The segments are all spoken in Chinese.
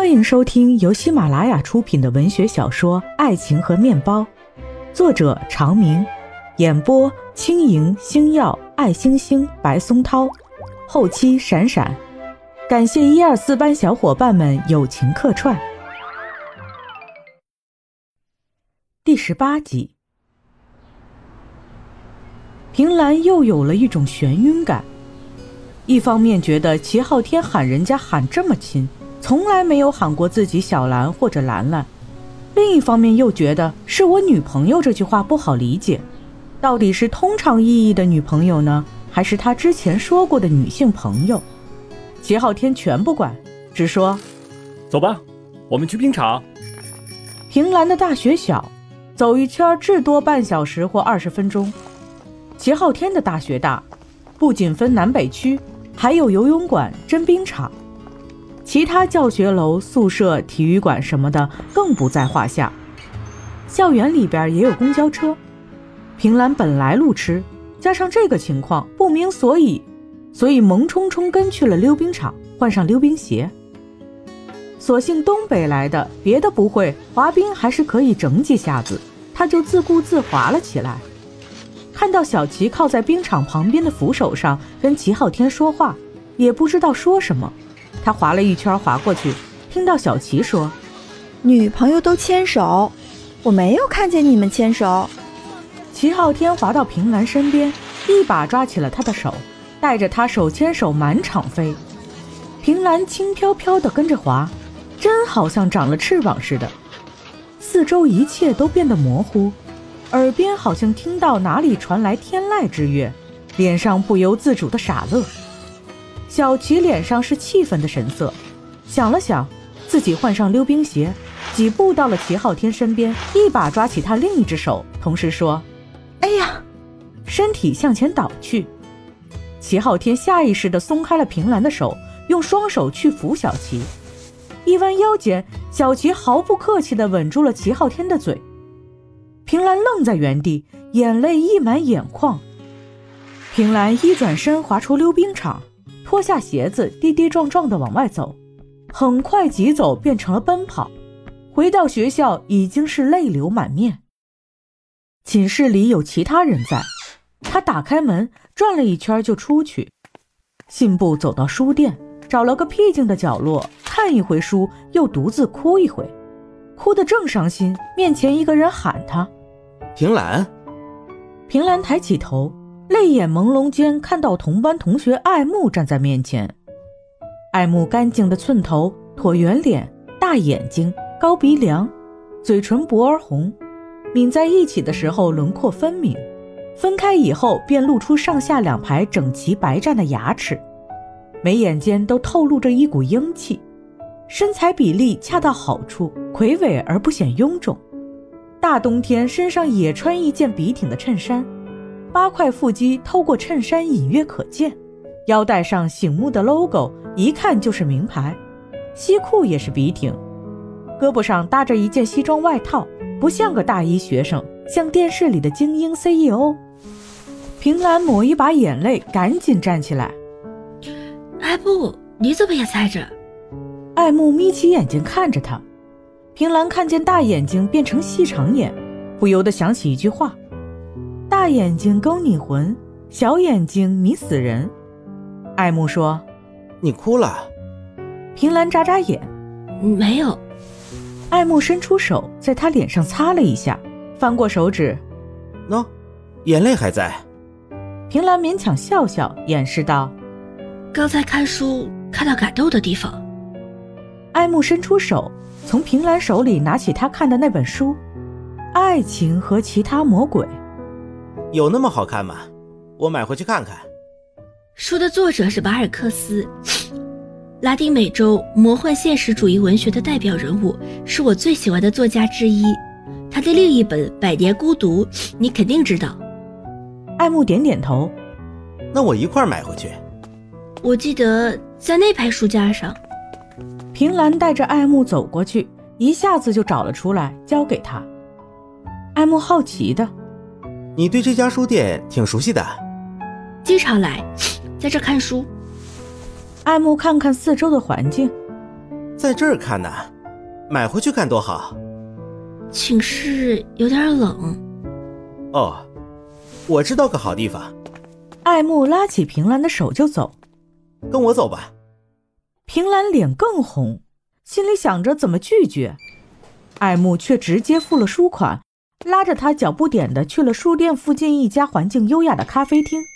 欢迎收听由喜马拉雅出品的文学小说《爱情和面包》，作者长明，演播轻盈、星耀、爱星星、白松涛，后期闪闪。感谢一二四班小伙伴们友情客串。第十八集，平兰又有了一种眩晕感，一方面觉得齐昊天喊人家喊这么亲。从来没有喊过自己小兰或者兰兰，另一方面又觉得是我女朋友这句话不好理解，到底是通常意义的女朋友呢，还是他之前说过的女性朋友？齐昊天全不管，只说：“走吧，我们去冰场。”平兰的大学小，走一圈至多半小时或二十分钟。齐昊天的大学大，不仅分南北区，还有游泳馆、真冰场。其他教学楼、宿舍、体育馆什么的更不在话下。校园里边也有公交车。平兰本来路痴，加上这个情况不明所以，所以萌冲冲跟去了溜冰场，换上溜冰鞋。所幸东北来的，别的不会，滑冰还是可以整几下子，他就自顾自滑了起来。看到小齐靠在冰场旁边的扶手上跟齐昊天说话，也不知道说什么。他划了一圈，划过去，听到小琪说：“女朋友都牵手，我没有看见你们牵手。”齐昊天滑到平兰身边，一把抓起了她的手，带着她手牵手满场飞。平兰轻飘飘地跟着滑，真好像长了翅膀似的。四周一切都变得模糊，耳边好像听到哪里传来天籁之乐，脸上不由自主的傻乐。小齐脸上是气愤的神色，想了想，自己换上溜冰鞋，几步到了齐昊天身边，一把抓起他另一只手，同时说：“哎呀！”身体向前倒去。齐昊天下意识地松开了平兰的手，用双手去扶小齐。一弯腰间，小齐毫不客气地吻住了齐昊天的嘴。平兰愣在原地，眼泪溢满眼眶。平兰一转身，滑出溜冰场。脱下鞋子，跌跌撞撞地往外走，很快疾走变成了奔跑。回到学校已经是泪流满面。寝室里有其他人在，他打开门转了一圈就出去，信步走到书店，找了个僻静的角落看一回书，又独自哭一回，哭得正伤心。面前一个人喊他：“平兰。”平兰抬起头。泪眼朦胧间，看到同班同学爱慕站在面前。爱慕干净的寸头，椭圆脸，大眼睛，高鼻梁，嘴唇薄而红，抿在一起的时候轮廓分明，分开以后便露出上下两排整齐白绽的牙齿，眉眼间都透露着一股英气，身材比例恰到好处，魁伟而不显臃肿。大冬天身上也穿一件笔挺的衬衫。八块腹肌透过衬衫隐约可见，腰带上醒目的 logo 一看就是名牌，西裤也是笔挺，胳膊上搭着一件西装外套，不像个大一学生，像电视里的精英 CEO。平兰抹一把眼泪，赶紧站起来。哎不，你怎么也在这？爱慕眯起眼睛看着他，平兰看见大眼睛变成细长眼，不由得想起一句话。大眼睛勾你魂，小眼睛迷死人。爱慕说：“你哭了。”平兰眨眨眼：“没有。”爱慕伸出手在他脸上擦了一下，翻过手指：“喏，眼泪还在。”平兰勉强笑笑，掩饰道：“刚才看书看到感动的地方。”爱慕伸出手，从平兰手里拿起他看的那本书，《爱情和其他魔鬼》。有那么好看吗？我买回去看看。书的作者是马尔克斯，拉丁美洲魔幻现实主义文学的代表人物，是我最喜欢的作家之一。他的另一本《百年孤独》，你肯定知道。爱慕点点头。那我一块买回去。我记得在那排书架上。平兰带着爱慕走过去，一下子就找了出来，交给他。爱慕好奇的。你对这家书店挺熟悉的，经常来，在这看书。爱慕看看四周的环境，在这儿看呢，买回去看多好。寝室有点冷。哦，我知道个好地方。爱慕拉起平兰的手就走，跟我走吧。平兰脸更红，心里想着怎么拒绝，爱慕却直接付了书款，拉着他脚步点的去了书店附近一家环境优雅的咖啡厅。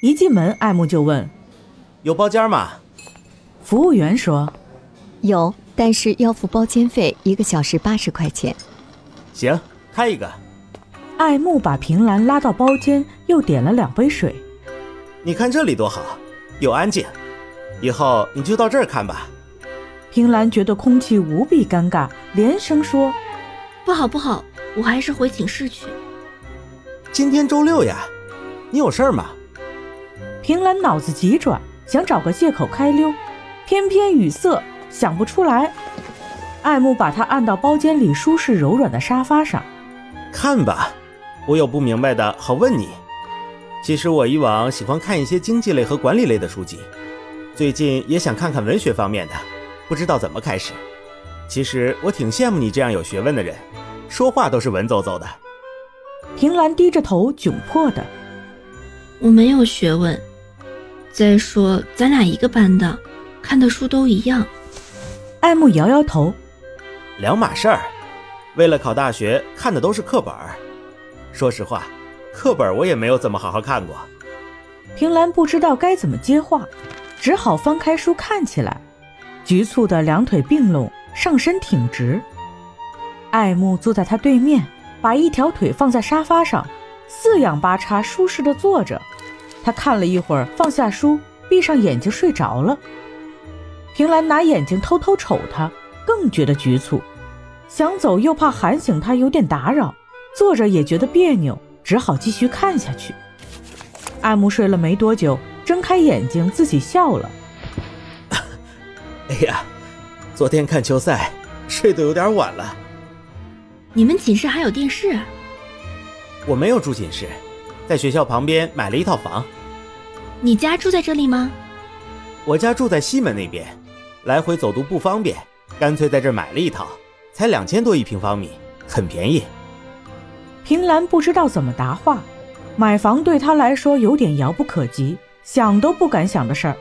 一进门，爱慕就问：“有包间吗？”服务员说：“有，但是要付包间费，一个小时八十块钱。”行，开一个。爱慕把平兰拉到包间，又点了两杯水。你看这里多好，又安静。以后你就到这儿看吧。平兰觉得空气无比尴尬，连声说：“不好不好，我还是回寝室去。”今天周六呀，你有事儿吗？平兰脑子急转，想找个借口开溜，偏偏语塞，想不出来。爱慕把她按到包间里舒适柔软的沙发上，看吧。我有不明白的，好问你。其实我以往喜欢看一些经济类和管理类的书籍，最近也想看看文学方面的，不知道怎么开始。其实我挺羡慕你这样有学问的人，说话都是文绉绉的。平兰低着头，窘迫的：“我没有学问。再说咱俩一个班的，看的书都一样。”爱慕摇摇头：“两码事儿。为了考大学，看的都是课本。”说实话，课本我也没有怎么好好看过。平兰不知道该怎么接话，只好翻开书看起来，局促的两腿并拢，上身挺直。爱慕坐在他对面，把一条腿放在沙发上，四仰八叉，舒适的坐着。他看了一会儿，放下书，闭上眼睛睡着了。平兰拿眼睛偷偷瞅他，更觉得局促，想走又怕喊醒他，有点打扰。坐着也觉得别扭，只好继续看下去。爱慕睡了没多久，睁开眼睛，自己笑了。哎呀，昨天看球赛，睡得有点晚了。你们寝室还有电视？我没有住寝室，在学校旁边买了一套房。你家住在这里吗？我家住在西门那边，来回走读不方便，干脆在这买了一套，才两千多一平方米，很便宜。平兰不知道怎么答话，买房对她来说有点遥不可及，想都不敢想的事儿。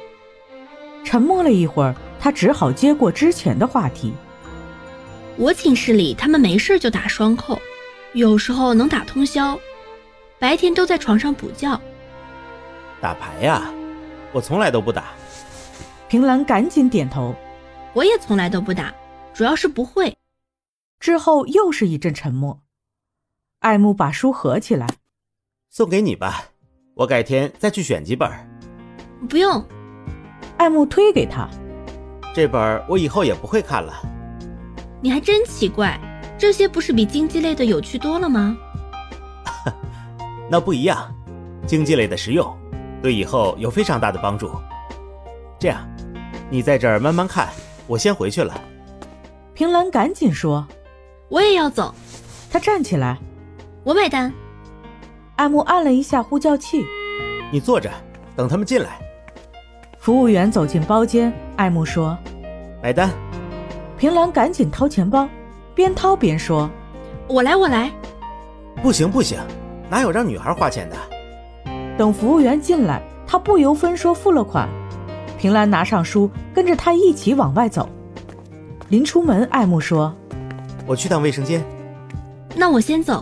沉默了一会儿，她只好接过之前的话题：“我寝室里他们没事就打双扣，有时候能打通宵，白天都在床上补觉。打牌呀，我从来都不打。”平兰赶紧点头：“我也从来都不打，主要是不会。”之后又是一阵沉默。爱慕把书合起来，送给你吧。我改天再去选几本。不用。爱慕推给他，这本我以后也不会看了。你还真奇怪，这些不是比经济类的有趣多了吗？那不一样，经济类的实用，对以后有非常大的帮助。这样，你在这儿慢慢看，我先回去了。平兰赶紧说：“我也要走。”他站起来。我买单。艾木按了一下呼叫器，你坐着，等他们进来。服务员走进包间，爱慕说：“买单。”平兰赶紧掏钱包，边掏边说：“我来，我来。”不行不行，哪有让女孩花钱的？等服务员进来，他不由分说付了款。平兰拿上书，跟着他一起往外走。临出门，爱慕说：“我去趟卫生间。”那我先走。